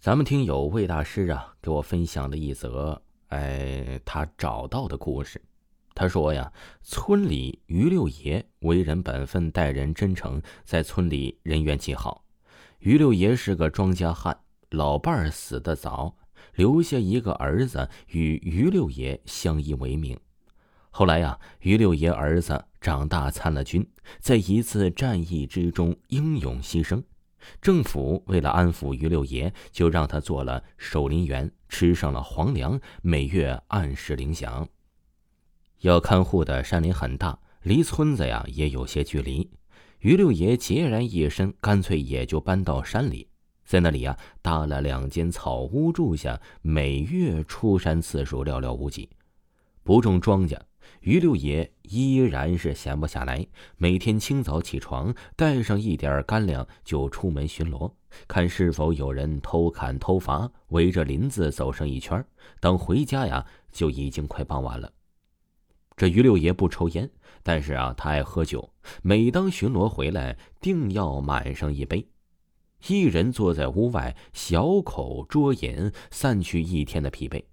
咱们听友魏大师啊，给我分享了一则哎他找到的故事。他说呀，村里于六爷为人本分，待人真诚，在村里人缘极好。于六爷是个庄稼汉，老伴儿死得早，留下一个儿子与于六爷相依为命。后来呀，于六爷儿子长大参了军，在一次战役之中英勇牺牲。政府为了安抚于六爷，就让他做了守林员，吃上了皇粮，每月按时领饷。要看护的山林很大，离村子呀也有些距离。于六爷孑然一身，干脆也就搬到山里，在那里呀搭了两间草屋住下，每月出山次数寥寥无几。不种庄稼。于六爷依然是闲不下来，每天清早起床，带上一点干粮就出门巡逻，看是否有人偷砍偷伐，围着林子走上一圈。等回家呀，就已经快傍晚了。这于六爷不抽烟，但是啊，他爱喝酒。每当巡逻回来，定要满上一杯。一人坐在屋外，小口啜饮，散去一天的疲惫。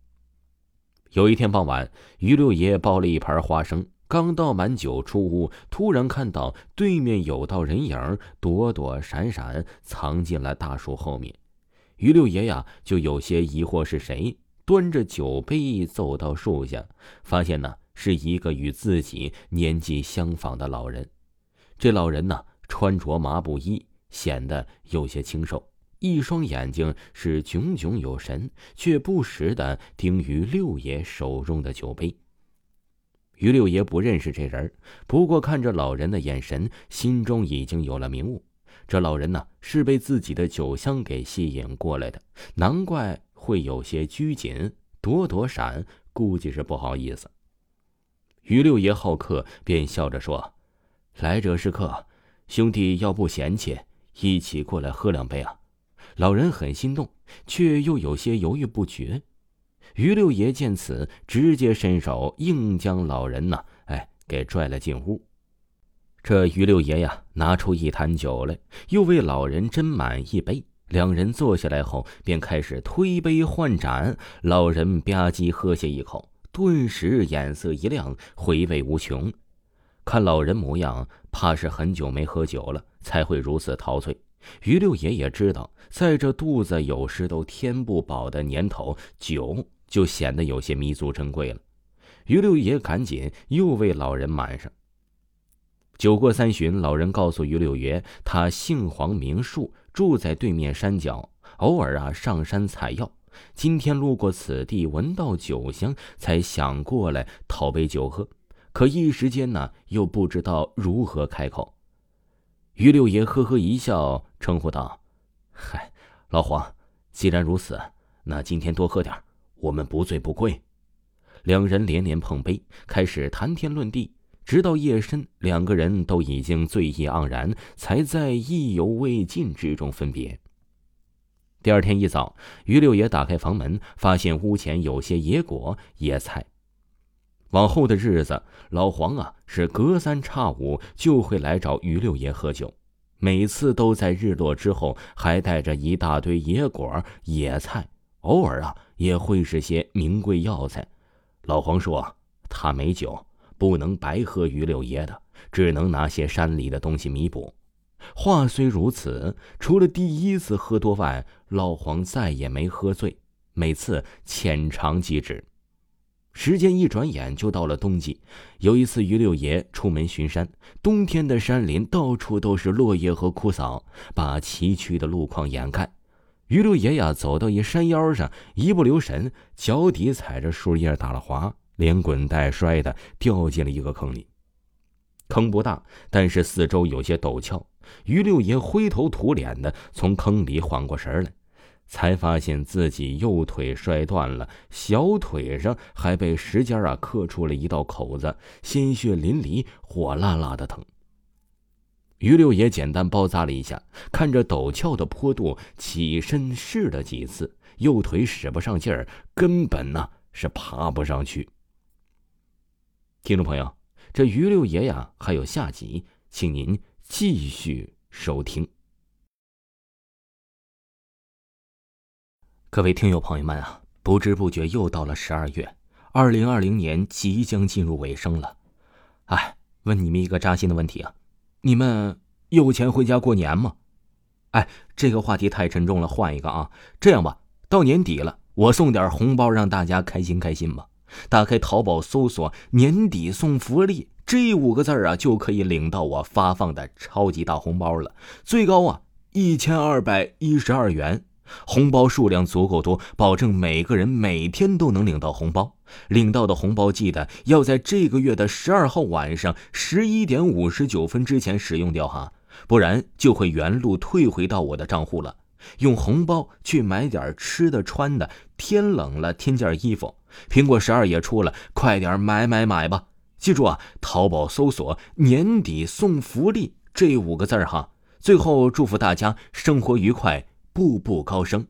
有一天傍晚，于六爷抱了一盘花生，刚倒满酒出屋，突然看到对面有道人影躲躲闪闪，藏进了大树后面。于六爷呀，就有些疑惑是谁，端着酒杯走到树下，发现呢是一个与自己年纪相仿的老人。这老人呢穿着麻布衣，显得有些清瘦。一双眼睛是炯炯有神，却不时的盯于六爷手中的酒杯。于六爷不认识这人，不过看着老人的眼神，心中已经有了明悟。这老人呢，是被自己的酒香给吸引过来的，难怪会有些拘谨，躲躲闪，估计是不好意思。于六爷好客，便笑着说：“来者是客，兄弟要不嫌弃，一起过来喝两杯啊。”老人很心动，却又有些犹豫不决。于六爷见此，直接伸手硬将老人呢，哎，给拽了进屋。这于六爷呀，拿出一坛酒来，又为老人斟满一杯。两人坐下来后，便开始推杯换盏。老人吧唧喝下一口，顿时眼色一亮，回味无穷。看老人模样，怕是很久没喝酒了，才会如此陶醉。于六爷也知道，在这肚子有时都填不饱的年头，酒就显得有些弥足珍贵了。于六爷赶紧又为老人满上。酒过三巡，老人告诉于六爷，他姓黄名树，住在对面山脚，偶尔啊上山采药。今天路过此地，闻到酒香，才想过来讨杯酒喝，可一时间呢，又不知道如何开口。于六爷呵呵一笑，称呼道：“嗨，老黄，既然如此，那今天多喝点我们不醉不归。”两人连连碰杯，开始谈天论地，直到夜深，两个人都已经醉意盎然，才在意犹未尽之中分别。第二天一早，于六爷打开房门，发现屋前有些野果、野菜。往后的日子，老黄啊是隔三差五就会来找于六爷喝酒，每次都在日落之后，还带着一大堆野果、野菜，偶尔啊也会是些名贵药材。老黄说他没酒，不能白喝于六爷的，只能拿些山里的东西弥补。话虽如此，除了第一次喝多外，老黄再也没喝醉，每次浅尝即止。时间一转眼就到了冬季。有一次，于六爷出门巡山，冬天的山林到处都是落叶和枯草，把崎岖的路况掩盖。于六爷呀，走到一山腰上，一不留神，脚底踩着树叶打了滑，连滚带摔的掉进了一个坑里。坑不大，但是四周有些陡峭。于六爷灰头土脸的从坑里缓过神来。才发现自己右腿摔断了，小腿上还被石尖啊刻出了一道口子，鲜血淋漓，火辣辣的疼。于六爷简单包扎了一下，看着陡峭的坡度，起身试了几次，右腿使不上劲儿，根本呢是爬不上去。听众朋友，这于六爷呀还有下集，请您继续收听。各位听友朋友们啊，不知不觉又到了十二月，二零二零年即将进入尾声了。哎，问你们一个扎心的问题啊，你们有钱回家过年吗？哎，这个话题太沉重了，换一个啊。这样吧，到年底了，我送点红包让大家开心开心吧。打开淘宝搜索“年底送福利”这五个字啊，就可以领到我发放的超级大红包了，最高啊一千二百一十二元。红包数量足够多，保证每个人每天都能领到红包。领到的红包记得要在这个月的十二号晚上十一点五十九分之前使用掉哈，不然就会原路退回到我的账户了。用红包去买点吃的穿的，天冷了添件衣服。苹果十二也出了，快点买买买吧！记住啊，淘宝搜索“年底送福利”这五个字哈。最后祝福大家生活愉快。步步高升。